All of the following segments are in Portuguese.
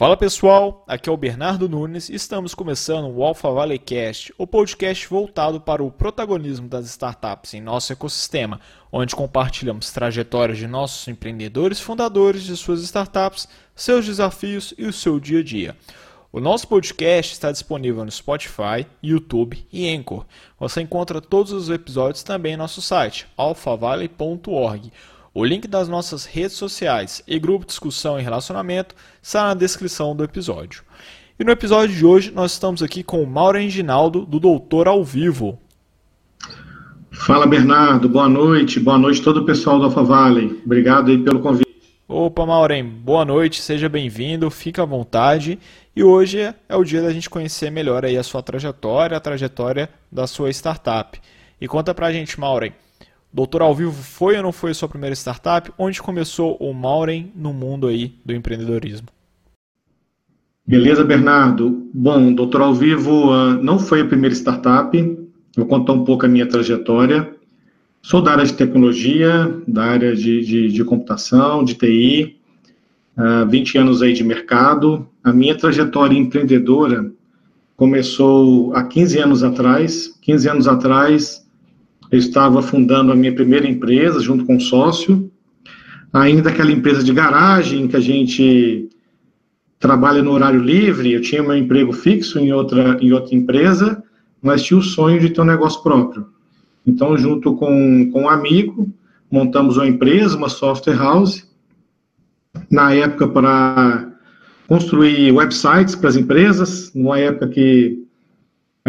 Fala pessoal, aqui é o Bernardo Nunes e estamos começando o Alpha Valley Cast, o podcast voltado para o protagonismo das startups em nosso ecossistema, onde compartilhamos trajetórias de nossos empreendedores fundadores de suas startups, seus desafios e o seu dia a dia. O nosso podcast está disponível no Spotify, YouTube e Anchor. Você encontra todos os episódios também em nosso site, alphavalley.org o link das nossas redes sociais e grupo de discussão e relacionamento está na descrição do episódio. E no episódio de hoje nós estamos aqui com o Mauro Enginaldo, do Doutor ao Vivo. Fala Bernardo, boa noite, boa noite todo o pessoal do Alpha Valley. Obrigado aí pelo convite. Opa, Maureen, boa noite, seja bem-vindo, fica à vontade. E hoje é o dia da gente conhecer melhor aí a sua trajetória, a trajetória da sua startup. E conta pra gente, Maureen, Doutor ao Vivo foi ou não foi a sua primeira startup? Onde começou o Maureen no mundo aí do empreendedorismo? Beleza, Bernardo. Bom, Doutor ao Vivo uh, não foi a primeira startup. Vou contar um pouco a minha trajetória. Sou da área de tecnologia, da área de, de, de computação, de TI, uh, 20 anos aí de mercado. A minha trajetória empreendedora começou há 15 anos atrás. 15 anos atrás, eu estava fundando a minha primeira empresa junto com um sócio, ainda aquela empresa de garagem que a gente trabalha no horário livre. Eu tinha meu emprego fixo em outra, em outra empresa, mas tinha o sonho de ter um negócio próprio. Então, junto com, com um amigo, montamos uma empresa, uma software house, na época para construir websites para as empresas, numa época que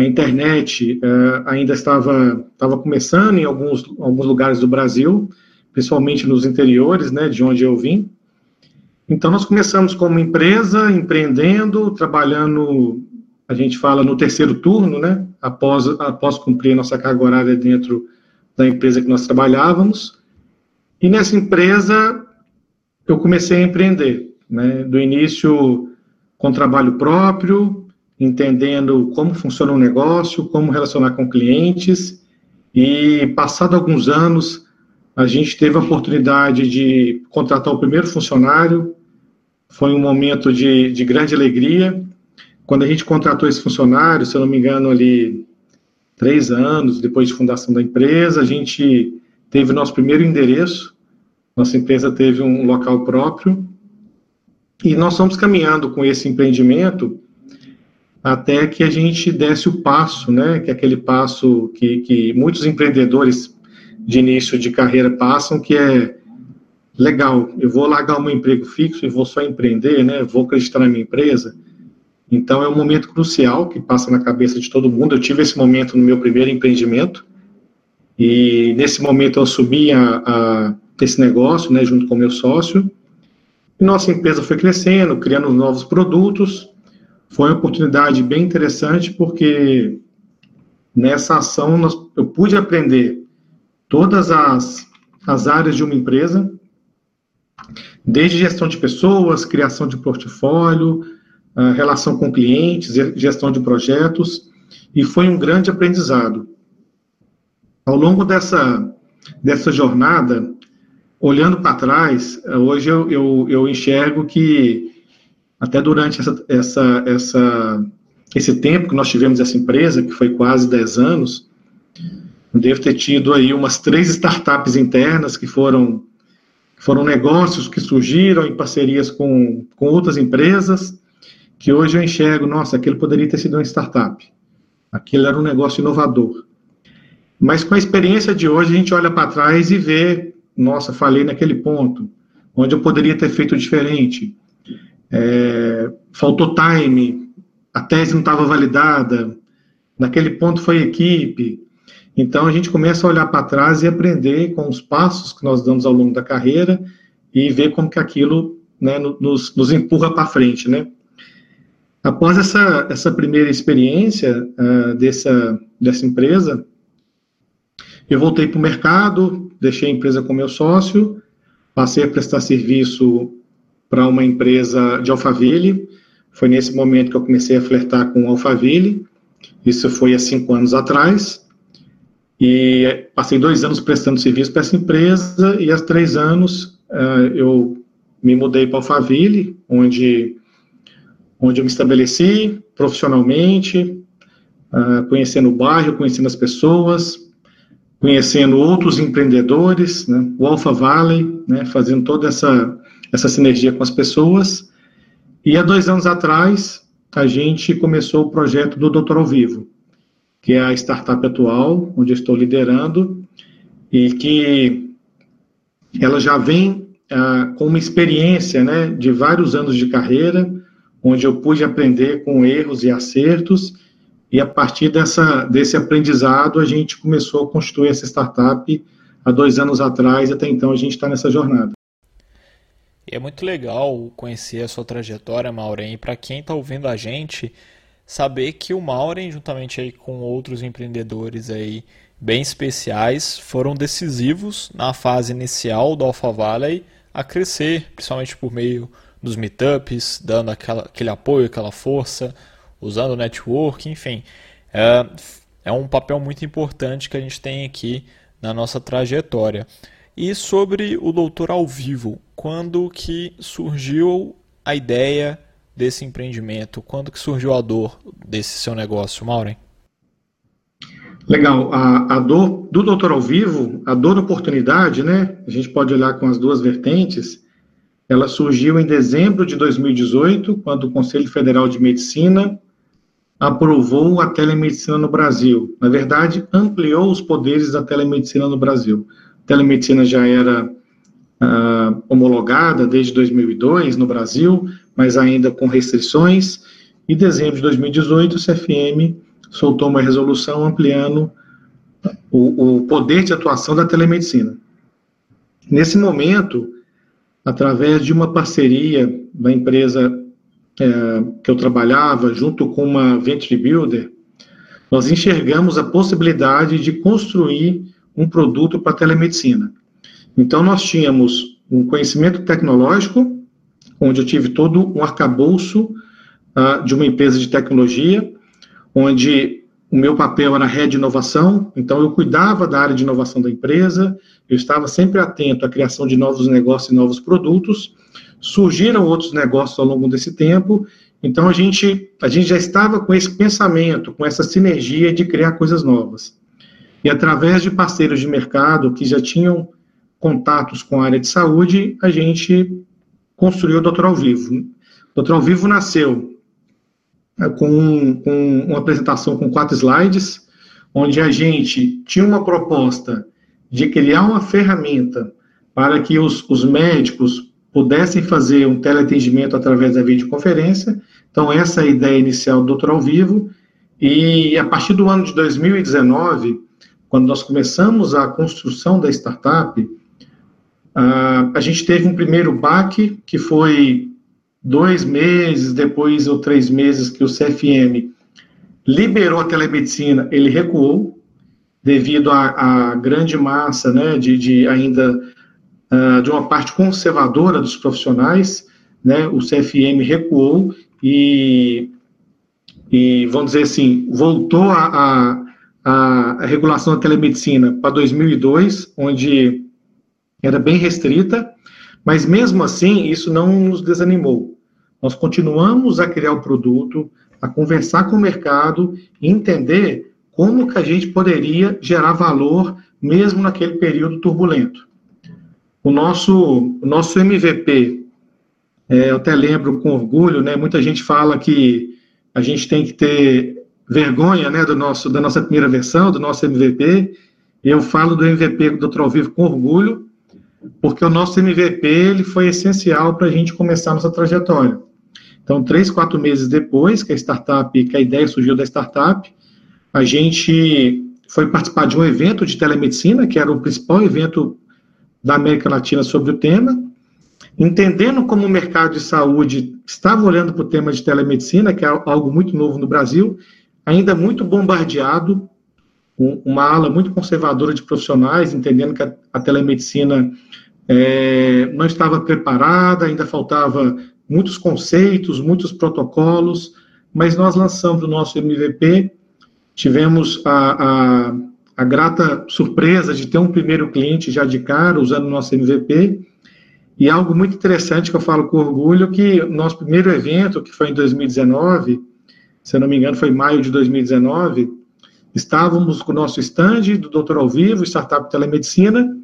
a internet uh, ainda estava, estava começando em alguns, alguns lugares do Brasil, principalmente nos interiores, né, de onde eu vim. Então, nós começamos como empresa, empreendendo, trabalhando, a gente fala, no terceiro turno, né, após, após cumprir nossa carga horária dentro da empresa que nós trabalhávamos. E nessa empresa, eu comecei a empreender, né, do início com trabalho próprio, entendendo como funciona o negócio, como relacionar com clientes. E, passado alguns anos, a gente teve a oportunidade de contratar o primeiro funcionário. Foi um momento de, de grande alegria. Quando a gente contratou esse funcionário, se eu não me engano, ali três anos depois de fundação da empresa, a gente teve nosso primeiro endereço. Nossa empresa teve um local próprio. E nós estamos caminhando com esse empreendimento até que a gente desse o passo, né, que é aquele passo que, que muitos empreendedores de início de carreira passam, que é legal, eu vou largar o meu emprego fixo e vou só empreender, né, vou acreditar na minha empresa. Então é um momento crucial que passa na cabeça de todo mundo. Eu tive esse momento no meu primeiro empreendimento e nesse momento eu assumi a, a esse negócio, né, junto com o meu sócio. E nossa empresa foi crescendo, criando novos produtos foi uma oportunidade bem interessante, porque nessa ação nós, eu pude aprender todas as, as áreas de uma empresa, desde gestão de pessoas, criação de portfólio, uh, relação com clientes, gestão de projetos, e foi um grande aprendizado. Ao longo dessa, dessa jornada, olhando para trás, hoje eu, eu, eu enxergo que até durante essa, essa, essa, esse tempo que nós tivemos essa empresa, que foi quase 10 anos, devo ter tido aí umas três startups internas que foram, foram negócios que surgiram em parcerias com, com outras empresas, que hoje eu enxergo, nossa, aquilo poderia ter sido uma startup. Aquilo era um negócio inovador. Mas com a experiência de hoje, a gente olha para trás e vê, nossa, falei naquele ponto, onde eu poderia ter feito diferente, é, faltou time, a tese não estava validada, naquele ponto foi equipe. Então a gente começa a olhar para trás e aprender com os passos que nós damos ao longo da carreira e ver como que aquilo né, nos, nos empurra para frente, né? Após essa, essa primeira experiência uh, dessa, dessa empresa, eu voltei para o mercado, deixei a empresa com meu sócio, passei a prestar serviço para uma empresa de Alphaville. Foi nesse momento que eu comecei a flertar com Alphaville. Isso foi há cinco anos atrás. E passei dois anos prestando serviço para essa empresa e há três anos uh, eu me mudei para Alphaville, onde onde eu me estabeleci profissionalmente, uh, conhecendo o bairro, conhecendo as pessoas, conhecendo outros empreendedores, né, o Alpha Valley, né, fazendo toda essa, essa sinergia com as pessoas. E há dois anos atrás, a gente começou o projeto do Doutor ao Vivo, que é a startup atual, onde eu estou liderando, e que ela já vem ah, com uma experiência né, de vários anos de carreira, onde eu pude aprender com erros e acertos, e a partir dessa, desse aprendizado, a gente começou a construir essa startup há dois anos atrás, até então a gente está nessa jornada. E é muito legal conhecer a sua trajetória, Maureen, e para quem está ouvindo a gente, saber que o Maureen, juntamente aí com outros empreendedores aí bem especiais, foram decisivos na fase inicial do Alpha Valley a crescer, principalmente por meio dos meetups, dando aquela, aquele apoio, aquela força, usando o network, enfim. É, é um papel muito importante que a gente tem aqui na nossa trajetória. E sobre o Doutor ao Vivo, quando que surgiu a ideia desse empreendimento? Quando que surgiu a dor desse seu negócio, Maureen? Legal. A, a dor do Doutor ao Vivo, a dor da oportunidade, né? A gente pode olhar com as duas vertentes. Ela surgiu em dezembro de 2018, quando o Conselho Federal de Medicina aprovou a telemedicina no Brasil. Na verdade, ampliou os poderes da telemedicina no Brasil. Telemedicina já era uh, homologada desde 2002 no Brasil, mas ainda com restrições. Em dezembro de 2018, o CFM soltou uma resolução ampliando o, o poder de atuação da telemedicina. Nesse momento, através de uma parceria da empresa é, que eu trabalhava, junto com uma venture builder, nós enxergamos a possibilidade de construir um produto para telemedicina. Então, nós tínhamos um conhecimento tecnológico, onde eu tive todo um arcabouço uh, de uma empresa de tecnologia, onde o meu papel era rede de inovação, então eu cuidava da área de inovação da empresa, eu estava sempre atento à criação de novos negócios e novos produtos, surgiram outros negócios ao longo desse tempo, então a gente, a gente já estava com esse pensamento, com essa sinergia de criar coisas novas. E através de parceiros de mercado que já tinham contatos com a área de saúde, a gente construiu o Doutor ao Vivo. O Doutor ao Vivo nasceu é, com, com uma apresentação com quatro slides, onde a gente tinha uma proposta de criar uma ferramenta para que os, os médicos pudessem fazer um teleatendimento através da videoconferência. Então, essa é a ideia inicial do Doutor ao Vivo. E a partir do ano de 2019, quando nós começamos a construção da startup, a gente teve um primeiro baque, que foi dois meses depois ou três meses que o CFM liberou a telemedicina, ele recuou, devido à, grande massa né, de, de ainda uh, de uma parte conservadora dos profissionais, né, o CFM recuou e, e vamos dizer assim, voltou a, a, a regulação da telemedicina para 2002, onde era bem restrita, mas mesmo assim isso não nos desanimou. Nós continuamos a criar o produto, a conversar com o mercado entender como que a gente poderia gerar valor mesmo naquele período turbulento. O nosso, o nosso MVP, é, eu até lembro com orgulho, né? Muita gente fala que a gente tem que ter vergonha, né, do nosso, da nossa primeira versão, do nosso MVP. Eu falo do MVP do Dr. Vivo com orgulho, porque o nosso MVP ele foi essencial para a gente começar a nossa trajetória. Então, três, quatro meses depois que a startup, que a ideia surgiu da startup, a gente foi participar de um evento de telemedicina, que era o principal evento da América Latina sobre o tema, entendendo como o mercado de saúde estava olhando para o tema de telemedicina, que é algo muito novo no Brasil, ainda muito bombardeado, uma ala muito conservadora de profissionais, entendendo que a, telemedicina é, não estava preparada, ainda faltava muitos conceitos, muitos protocolos, mas nós lançamos o nosso MVP, tivemos a, a a grata surpresa de ter um primeiro cliente já de cara usando o nosso MVP. E algo muito interessante que eu falo com orgulho, que nosso primeiro evento, que foi em 2019, se não me engano foi maio de 2019, estávamos com o nosso stand do Doutor ao Vivo, Startup Telemedicina,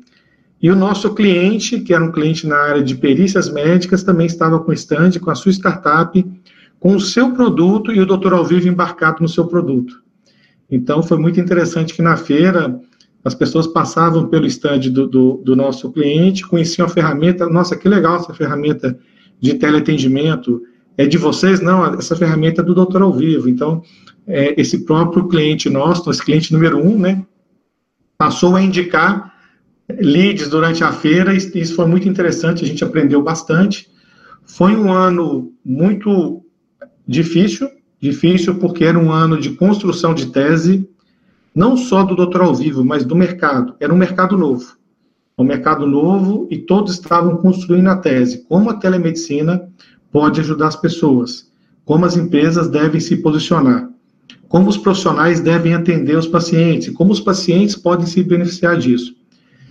e o nosso cliente, que era um cliente na área de perícias médicas, também estava com o stand, com a sua startup, com o seu produto e o Doutor ao Vivo embarcado no seu produto. Então, foi muito interessante que na feira as pessoas passavam pelo stand do, do, do, nosso cliente, conheciam a ferramenta, nossa, que legal essa ferramenta de teleatendimento, é de vocês? Não, essa ferramenta é do Doutor ao Vivo. Então, é, esse próprio cliente nosso, esse cliente número um, né, passou a indicar leads durante a feira, e isso foi muito interessante, a gente aprendeu bastante. Foi um ano muito difícil, difícil porque era um ano de construção de tese, não só do doutor ao vivo, mas do mercado. Era um mercado novo. Um mercado novo e todos estavam construindo a tese. Como a telemedicina pode ajudar as pessoas? Como as empresas devem se posicionar? Como os profissionais devem atender os pacientes? Como os pacientes podem se beneficiar disso?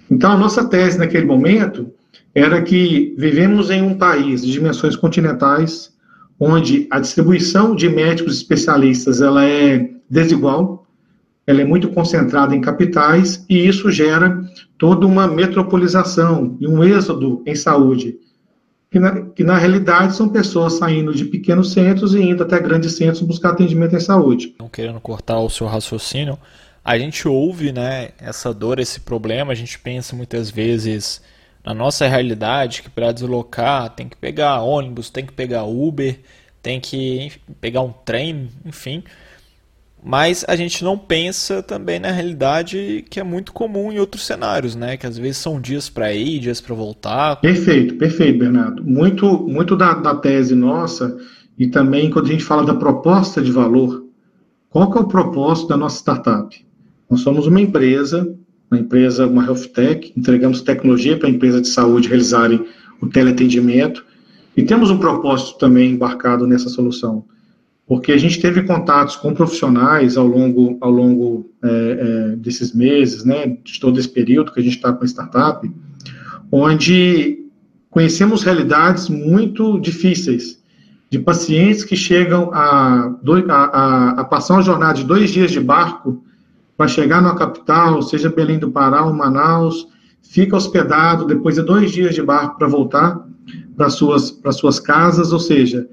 Então, a nossa tese naquele momento era que vivemos em um país de dimensões continentais, onde a distribuição de médicos especialistas ela é desigual, ela é muito concentrada em capitais e isso gera toda uma metropolização e um êxodo em saúde, que na, que na realidade são pessoas saindo de pequenos centros e indo até grandes centros buscar atendimento em saúde. Não querendo cortar o seu raciocínio, a gente ouve né, essa dor, esse problema, a gente pensa muitas vezes na nossa realidade que para deslocar tem que pegar ônibus, tem que pegar Uber, tem que pegar um trem, enfim mas a gente não pensa também na realidade que é muito comum em outros cenários, né? Que às vezes são dias para ir, dias para voltar. Perfeito, perfeito, Bernardo. Muito, muito da, da tese nossa e também quando a gente fala da proposta de valor, qual que é o propósito da nossa startup? Nós somos uma empresa, uma empresa, uma health tech, entregamos tecnologia para empresas de saúde realizarem o teleatendimento e temos um propósito também embarcado nessa solução porque a gente teve contatos com profissionais ao longo, ao longo é, é, desses meses, né, de todo esse período que a gente está com a startup, onde conhecemos realidades muito difíceis de pacientes que chegam a, a, a, passar uma jornada de dois dias de barco para chegar na capital, seja Belém do Pará ou Manaus, fica hospedado depois de dois dias de barco para voltar para suas para suas casas, ou seja,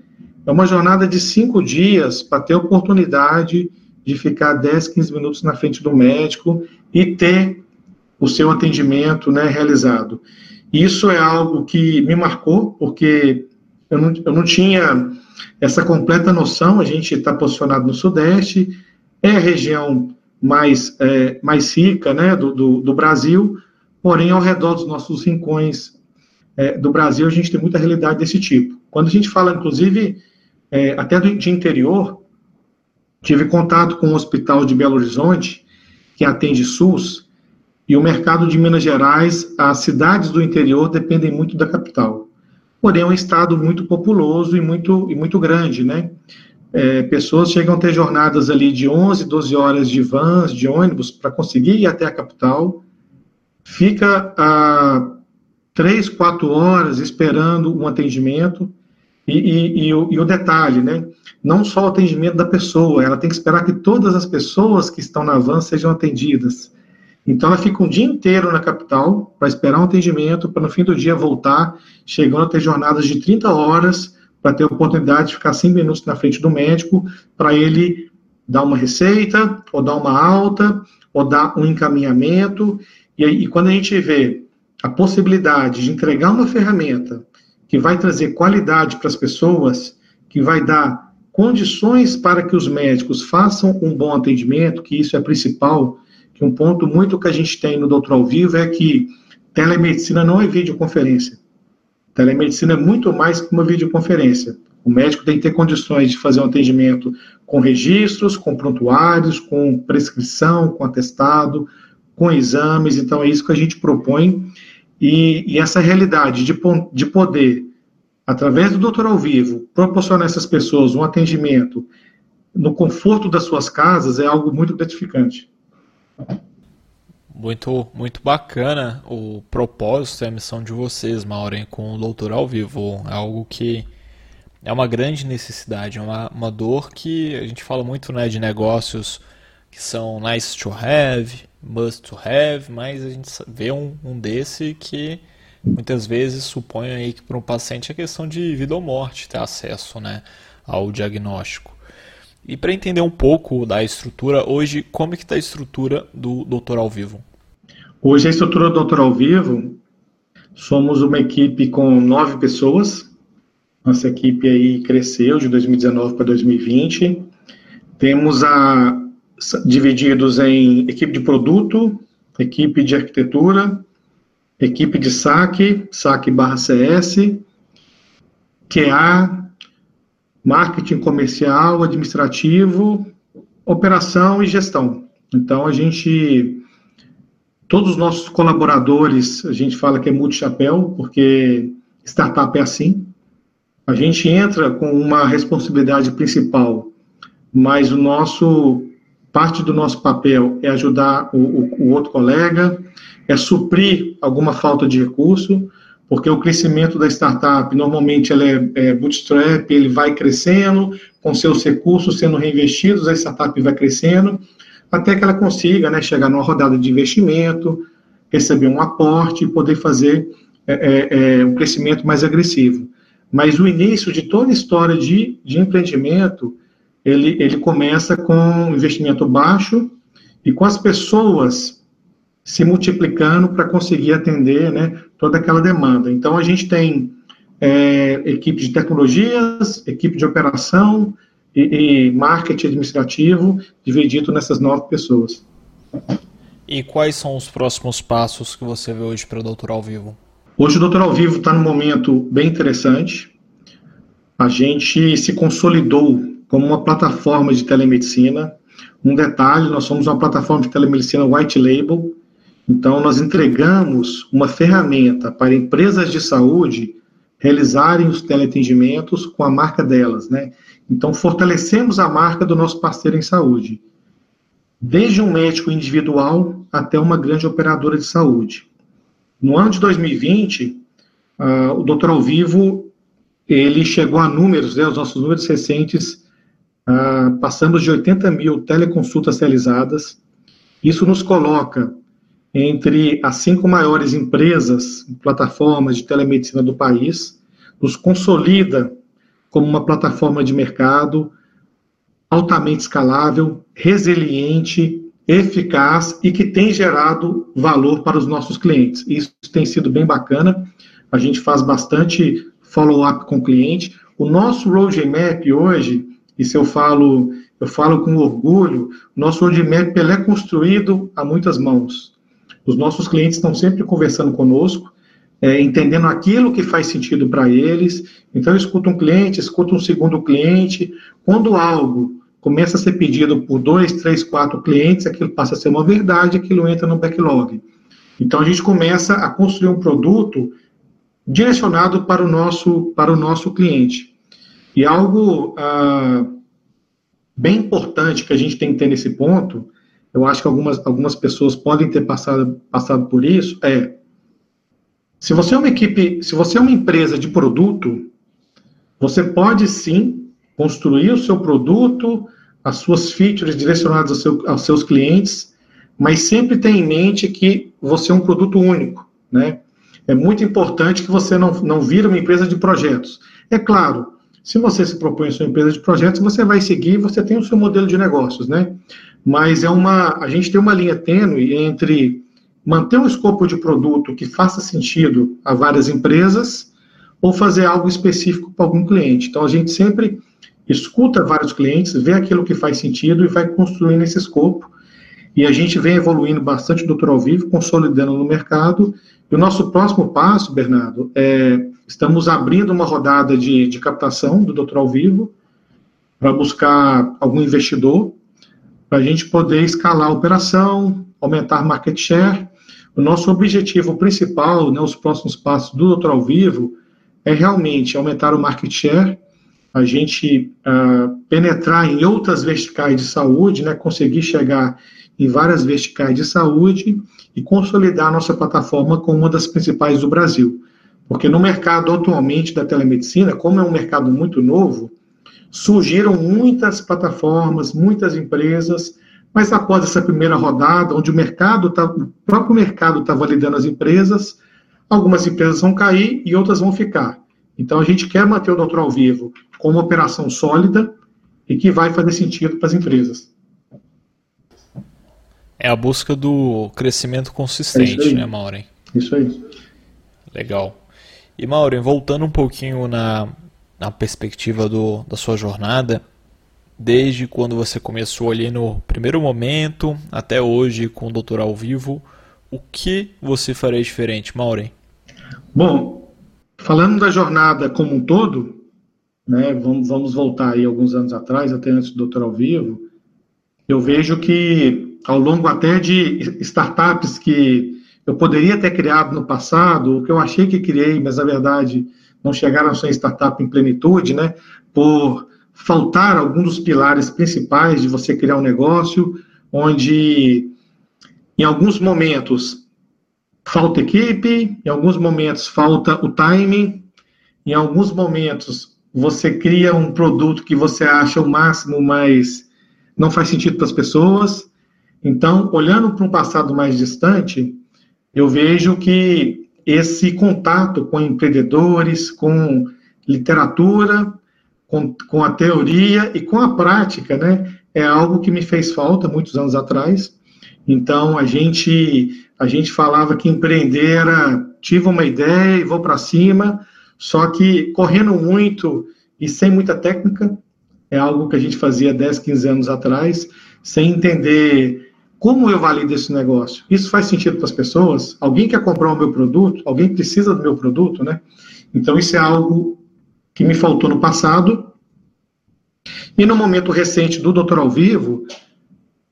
é uma jornada de cinco dias para ter a oportunidade de ficar 10, 15 minutos na frente do médico e ter o seu atendimento né, realizado. Isso é algo que me marcou, porque eu não, eu não tinha essa completa noção. A gente está posicionado no Sudeste, é a região mais, é, mais rica né, do, do, do, Brasil, porém, ao redor dos nossos rincões é, do Brasil, a gente tem muita realidade desse tipo. Quando a gente fala, inclusive, é, até de interior, tive contato com o hospital de Belo Horizonte, que atende SUS, e o mercado de Minas Gerais, as cidades do interior dependem muito da capital. Porém, é um estado muito populoso e muito, e muito grande, né? É, pessoas chegam a ter jornadas ali de 11, 12 horas de vans, de ônibus, para conseguir ir até a capital, fica a 3, 4 horas esperando um atendimento, e, e, e, o, e, o, detalhe, né? Não só o atendimento da pessoa, ela tem que esperar que todas as pessoas que estão na van sejam atendidas. Então, ela fica um dia inteiro na capital para esperar um atendimento, para no fim do dia voltar, chegando a ter jornadas de 30 horas, para ter a oportunidade de ficar 5 minutos na frente do médico, para ele dar uma receita, ou dar uma alta, ou dar um encaminhamento. E, e quando a gente vê a possibilidade de entregar uma ferramenta que vai trazer qualidade para as pessoas, que vai dar condições para que os médicos façam um bom atendimento, que isso é principal, que um ponto muito que a gente tem no Doutor ao Vivo é que telemedicina não é videoconferência. Telemedicina é muito mais que uma videoconferência. O médico tem que ter condições de fazer um atendimento com registros, com prontuários, com prescrição, com atestado, com exames. Então, é isso que a gente propõe e, e essa realidade de, de poder, através do doutor ao vivo, proporcionar a essas pessoas um atendimento no conforto das suas casas é algo muito gratificante. Muito, muito bacana o propósito e a missão de vocês, Maureen, com o Doutor ao Vivo. É algo que é uma grande necessidade, é uma, uma dor que a gente fala muito né, de negócios que são nice to have, must to have, mas a gente vê um, um desse que muitas vezes supõe aí que para um paciente é questão de vida ou morte ter acesso né, ao diagnóstico. E para entender um pouco da estrutura, hoje, como é que está a estrutura do Doutor ao Vivo? Hoje a estrutura do Doutor ao Vivo, somos uma equipe com nove pessoas. Nossa equipe aí cresceu de 2019 para 2020. Temos a divididos em equipe de produto, equipe de arquitetura, equipe de saque, saque barra CS, QA, marketing comercial, administrativo, operação e gestão. Então, a gente, todos os nossos colaboradores, a gente fala que é multi-chapéu, porque startup é assim. A gente entra com uma responsabilidade principal, mas o nosso, parte do nosso papel é ajudar o, o, o outro colega, é suprir alguma falta de recurso, porque o crescimento da startup, normalmente, ela é, é bootstrap, ele vai crescendo, com seus recursos sendo reinvestidos, a startup vai crescendo, até que ela consiga né, chegar numa rodada de investimento, receber um aporte e poder fazer é, é, é, um crescimento mais agressivo. Mas o início de toda a história de, de empreendimento, ele, ele começa com um investimento baixo e com as pessoas se multiplicando para conseguir atender né, toda aquela demanda. Então, a gente tem é, equipe de tecnologias, equipe de operação e, e marketing administrativo dividido nessas nove pessoas. E quais são os próximos passos que você vê hoje para o Doutor ao Vivo? Hoje o Doutor ao Vivo está num momento bem interessante. A gente se consolidou como uma plataforma de telemedicina. Um detalhe, nós somos uma plataforma de telemedicina white label, então, nós entregamos uma ferramenta para empresas de saúde realizarem os teleatendimentos com a marca delas, né? Então, fortalecemos a marca do nosso parceiro em saúde, desde um médico individual até uma grande operadora de saúde. No ano de 2020, uh, o Doutor ao Vivo, ele chegou a números, né, os nossos números recentes, uh, passamos de 80 mil teleconsultas realizadas. Isso nos coloca entre as cinco maiores empresas, plataformas de telemedicina do país, nos consolida como uma plataforma de mercado altamente escalável, resiliente, eficaz e que tem gerado valor para os nossos clientes. Isso tem sido bem bacana. A gente faz bastante follow-up com o cliente. O nosso roadmap hoje, se eu falo, eu falo com orgulho, nosso roadmap é construído a muitas mãos. Os nossos clientes estão sempre conversando conosco, é, entendendo aquilo que faz sentido para eles. Então, eu escuto um cliente, escuto um segundo cliente. Quando algo começa a ser pedido por dois, três, quatro clientes, aquilo passa a ser uma verdade, aquilo entra no backlog. Então, a gente começa a construir um produto direcionado para o nosso, para o nosso cliente. E algo ah, bem importante que a gente tem que ter nesse ponto eu acho que algumas, algumas pessoas podem ter passado, passado por isso, é se você é uma equipe, se você é uma empresa de produto, você pode sim construir o seu produto, as suas features direcionadas ao seu, aos seus clientes, mas sempre tenha em mente que você é um produto único, né? É muito importante que você não, não vira uma empresa de projetos. É claro, se você se propõe a sua empresa de projetos, você vai seguir, você tem o seu modelo de negócios, né? Mas é uma, a gente tem uma linha tênue entre manter um escopo de produto que faça sentido a várias empresas ou fazer algo específico para algum cliente. Então a gente sempre escuta vários clientes, vê aquilo que faz sentido e vai construindo esse escopo. E a gente vem evoluindo bastante do Doutor ao Vivo, consolidando no mercado. E o nosso próximo passo, Bernardo, é Estamos abrindo uma rodada de, de captação do Doutor ao Vivo para buscar algum investidor, para a gente poder escalar a operação, aumentar market share. O nosso objetivo principal, né, os próximos passos do Doutor ao Vivo, é realmente aumentar o market share a gente uh, penetrar em outras verticais de saúde, né, conseguir chegar em várias verticais de saúde e consolidar a nossa plataforma como uma das principais do Brasil. Porque no mercado atualmente da telemedicina, como é um mercado muito novo, surgiram muitas plataformas, muitas empresas, mas após essa primeira rodada, onde o mercado tá, o próprio mercado está validando as empresas, algumas empresas vão cair e outras vão ficar. Então a gente quer manter o Doutor ao Vivo com uma operação sólida e que vai fazer sentido para as empresas. É a busca do crescimento consistente, é né, Maureen? Isso aí. Legal. E Maureen, voltando um pouquinho na, na perspectiva do, da sua jornada, desde quando você começou ali no primeiro momento até hoje com o Doutor ao Vivo, o que você faria diferente, Maureen? Bom, falando da jornada como um todo, né, vamos, vamos voltar aí alguns anos atrás, até antes do Doutor ao Vivo, eu vejo que ao longo até de startups que eu poderia ter criado no passado, o que eu achei que criei, mas na verdade não chegaram a ser startup em plenitude, né, por faltar algum dos pilares principais de você criar um negócio, onde em alguns momentos falta equipe, em alguns momentos falta o timing, em alguns momentos você cria um produto que você acha o máximo, mas não faz sentido para as pessoas. Então, olhando para um passado mais distante, eu vejo que esse contato com empreendedores, com literatura, com, com a teoria e com a prática, né, é algo que me fez falta muitos anos atrás. Então, a gente, a gente falava que empreender era, tive uma ideia e vou para cima, só que correndo muito e sem muita técnica, é algo que a gente fazia 10, 15 anos atrás, sem entender como eu valido esse negócio. Isso faz sentido para as pessoas? Alguém quer comprar o meu produto? Alguém precisa do meu produto, né? Então, isso é algo que me faltou no passado. E no momento recente do Doutor ao Vivo,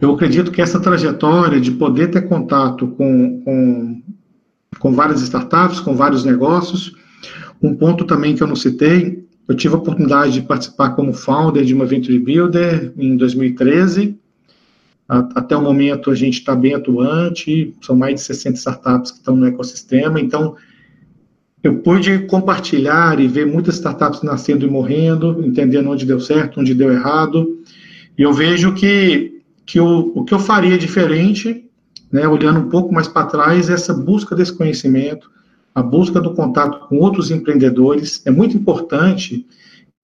eu acredito que essa trajetória de poder ter contato com, com, com várias startups, com vários negócios, um ponto também que eu não citei, eu tive a oportunidade de participar como founder de uma Venture Builder em 2013. Até o momento a gente está bem atuante, são mais de 60 startups que estão no ecossistema, então eu pude compartilhar e ver muitas startups nascendo e morrendo, entendendo onde deu certo, onde deu errado. E eu vejo que, que o, o que eu faria diferente, né, olhando um pouco mais para trás, é essa busca desse conhecimento, a busca do contato com outros empreendedores. É muito importante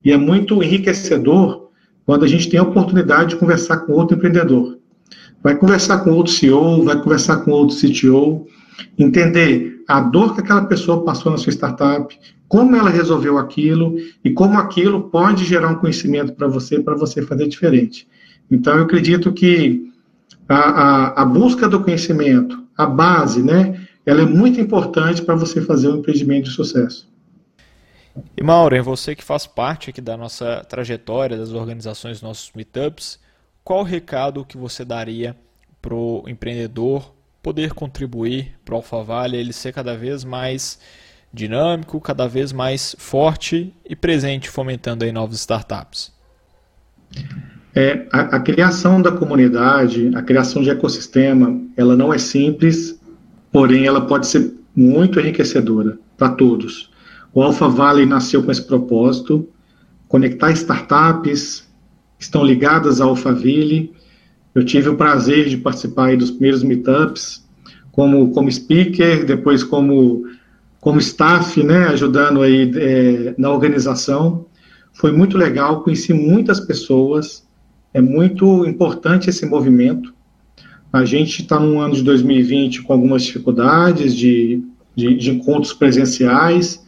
e é muito enriquecedor quando a gente tem a oportunidade de conversar com outro empreendedor. Vai conversar com outro CEO, vai conversar com outro CTO, entender a dor que aquela pessoa passou na sua startup, como ela resolveu aquilo e como aquilo pode gerar um conhecimento para você, para você fazer diferente. Então, eu acredito que a, a, a, busca do conhecimento, a base, né, ela é muito importante para você fazer um empreendimento de sucesso. E Maureen, você que faz parte aqui da nossa trajetória, das organizações, nossos meetups, qual o recado que você daria para o empreendedor poder contribuir para o Alphaville, ele ser cada vez mais dinâmico, cada vez mais forte e presente, fomentando aí novas startups? É, a, a, criação da comunidade, a criação de ecossistema, ela não é simples, porém ela pode ser muito enriquecedora para todos. O Alpha Valley nasceu com esse propósito, conectar startups estão ligadas ao Alphaville, eu tive o prazer de participar dos primeiros meetups, como, como speaker, depois como, como staff, né, ajudando aí é, na organização. Foi muito legal, conheci muitas pessoas, é muito importante esse movimento. A gente está num ano de 2020 com algumas dificuldades de, de, de encontros presenciais,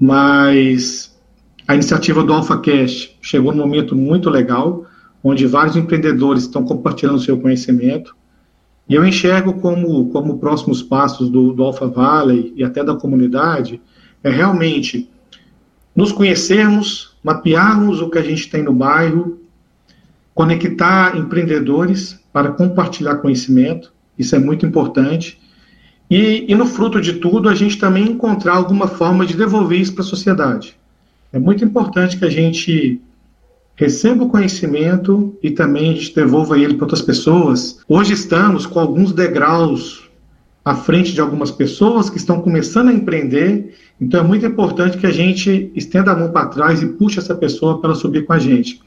mas a iniciativa do AlphaCast chegou num momento muito legal onde vários empreendedores estão compartilhando seu conhecimento. E eu enxergo como, como próximos passos do, do Alpha Valley e até da comunidade é realmente nos conhecermos, mapearmos o que a gente tem no bairro, conectar empreendedores para compartilhar conhecimento, isso é muito importante. E, e no fruto de tudo, a gente também encontrar alguma forma de devolver isso para a sociedade. É muito importante que a gente receba o conhecimento e também a gente devolva ele para outras pessoas. Hoje estamos com alguns degraus à frente de algumas pessoas que estão começando a empreender, então é muito importante que a gente estenda a mão para trás e puxe essa pessoa para ela subir com a gente.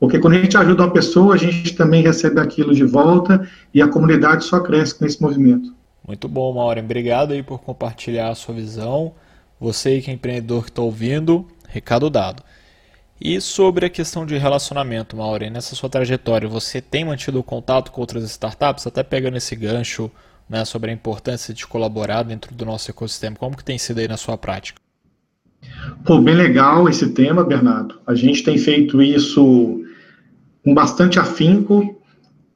Porque quando a gente ajuda uma pessoa, a gente também recebe aquilo de volta e a comunidade só cresce nesse movimento. Muito bom, Maureen. Obrigado aí por compartilhar a sua visão. Você que é empreendedor que está ouvindo, recado dado. E sobre a questão de relacionamento, Maureen, nessa sua trajetória, você tem mantido contato com outras startups, até pegando esse gancho né, sobre a importância de colaborar dentro do nosso ecossistema. Como que tem sido aí na sua prática? Pô, bem legal esse tema, Bernardo. A gente tem feito isso com bastante afinco.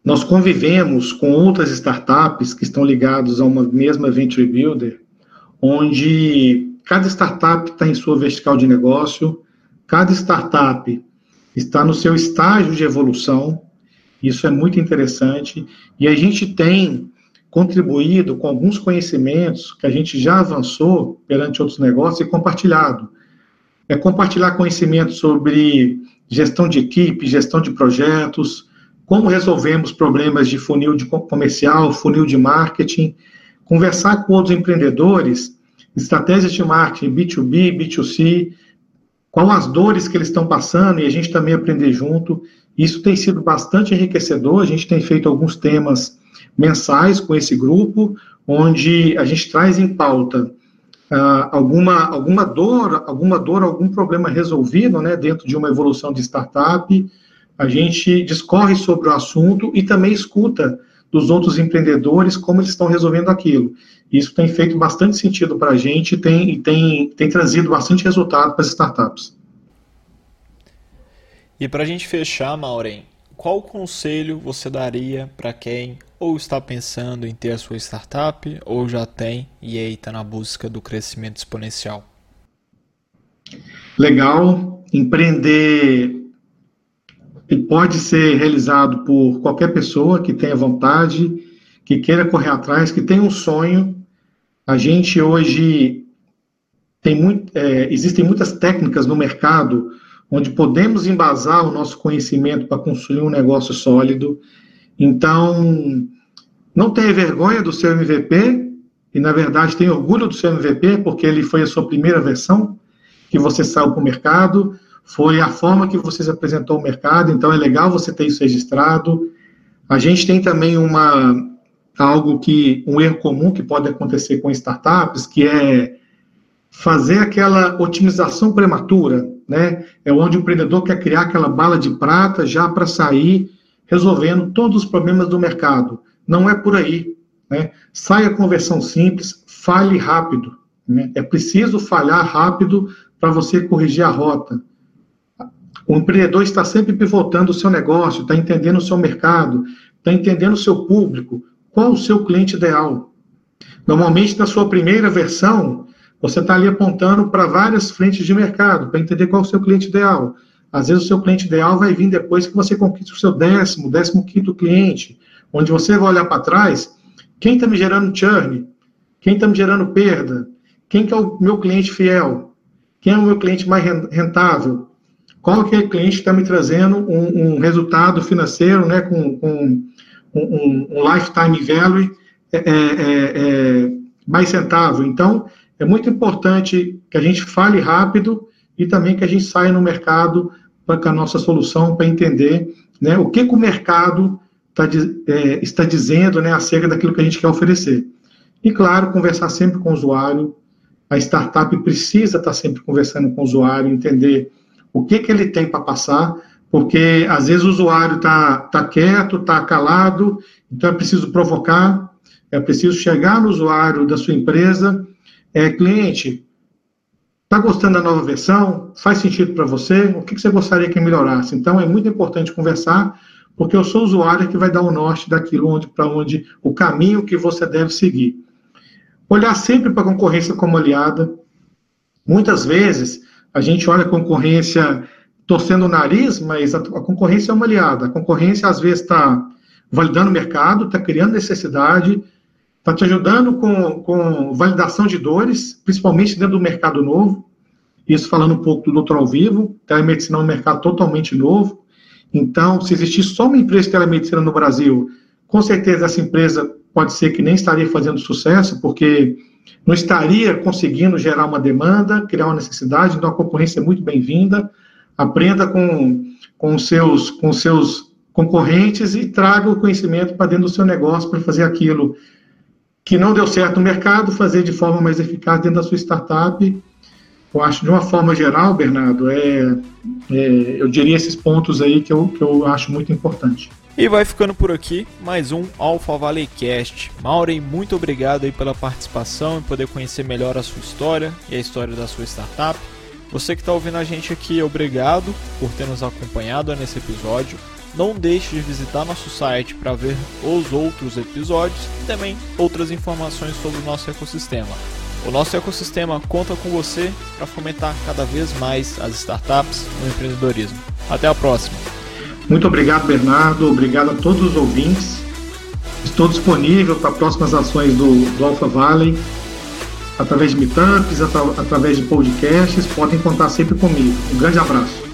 Nós convivemos com outras startups que estão ligadas a uma mesma Venture Builder, onde cada startup está em sua vertical de negócio, cada startup está no seu estágio de evolução, isso é muito interessante, e a gente tem contribuído com alguns conhecimentos que a gente já avançou perante outros negócios e compartilhado. É compartilhar conhecimento sobre gestão de equipe, gestão de projetos, como resolvemos problemas de funil de comercial, funil de marketing, conversar com outros empreendedores, estratégias de marketing B2B, B2C, qual as dores que eles estão passando e a gente também aprender junto. Isso tem sido bastante enriquecedor, a gente tem feito alguns temas mensais com esse grupo, onde a gente traz em pauta uh, alguma, alguma dor, alguma dor, algum problema resolvido, né, dentro de uma evolução de startup, a gente discorre sobre o assunto e também escuta dos outros empreendedores como eles estão resolvendo aquilo. Isso tem feito bastante sentido para a gente e tem, tem, tem trazido bastante resultado para as startups. E para a gente fechar, Maureen, qual conselho você daria para quem ou está pensando em ter a sua startup ou já tem e aí está na busca do crescimento exponencial? Legal. Empreender pode ser realizado por qualquer pessoa que tenha vontade, que queira correr atrás, que tenha um sonho. A gente hoje tem muito, é, existem muitas técnicas no mercado onde podemos embasar o nosso conhecimento para construir um negócio sólido. Então, não tenha vergonha do seu MVP, e na verdade tenha orgulho do seu MVP, porque ele foi a sua primeira versão que você saiu para o mercado, foi a forma que você se apresentou ao mercado, então é legal você ter isso registrado. A gente tem também uma algo que um erro comum que pode acontecer com startups, que é fazer aquela otimização prematura, né? É onde o empreendedor quer criar aquela bala de prata já para sair resolvendo todos os problemas do mercado. Não é por aí. Né? Saia com versão simples, fale rápido. Né? É preciso falhar rápido para você corrigir a rota. O empreendedor está sempre pivotando o seu negócio, está entendendo o seu mercado, está entendendo o seu público, qual o seu cliente ideal. Normalmente, na sua primeira versão, você está ali apontando para várias frentes de mercado, para entender qual o seu cliente ideal. Às vezes o seu cliente ideal vai vir depois que você conquista o seu décimo, décimo quinto cliente, onde você vai olhar para trás, quem está me gerando churn? Quem está me gerando perda? Quem que é o meu cliente fiel? Quem é o meu cliente mais rentável? Qual que é o cliente que está me trazendo um, um, resultado financeiro, né, com, com um, um, lifetime value é, é, é, é mais centavo? Então, é muito importante que a gente fale rápido e também que a gente saia no mercado com a nossa solução para entender né, o que, que o mercado tá, é, está dizendo né, acerca daquilo que a gente quer oferecer. E, claro, conversar sempre com o usuário. A startup precisa estar sempre conversando com o usuário, entender o que, que ele tem para passar, porque às vezes o usuário está tá quieto, está calado, então é preciso provocar, é preciso chegar no usuário da sua empresa, é, cliente, Está gostando da nova versão? Faz sentido para você? O que, que você gostaria que melhorasse? Então, é muito importante conversar, porque eu sou o usuário que vai dar o norte daquilo onde, para onde, o caminho que você deve seguir. Olhar sempre para a concorrência como aliada. Muitas vezes, a gente olha a concorrência torcendo o nariz, mas a, a concorrência é uma aliada. A concorrência, às vezes, está validando o mercado, está criando necessidade, está te ajudando com, com validação de dores, principalmente dentro do mercado novo. Isso falando um pouco do doutor ao vivo, telemedicina é um mercado totalmente novo. Então, se existir só uma empresa de telemedicina no Brasil, com certeza essa empresa pode ser que nem estaria fazendo sucesso, porque não estaria conseguindo gerar uma demanda, criar uma necessidade, então a concorrência é muito bem-vinda. Aprenda com, com, seus, com seus concorrentes e traga o conhecimento para dentro do seu negócio para fazer aquilo que não deu certo no mercado, fazer de forma mais eficaz dentro da sua startup. Eu acho, de uma forma geral, Bernardo, é, é, eu diria esses pontos aí que eu, que eu acho muito importante. E vai ficando por aqui mais um Alpha Valley Cast. Maureen, muito obrigado aí pela participação e poder conhecer melhor a sua história e a história da sua startup. Você que está ouvindo a gente aqui, obrigado por ter nos acompanhado nesse episódio. Não deixe de visitar nosso site para ver os outros episódios e também outras informações sobre o nosso ecossistema. O nosso ecossistema conta com você para fomentar cada vez mais as startups no empreendedorismo. Até a próxima! Muito obrigado, Bernardo. Obrigado a todos os ouvintes. Estou disponível para próximas ações do, do Alpha Valley, através de meetups, atra, através de podcasts. Podem contar sempre comigo. Um grande abraço.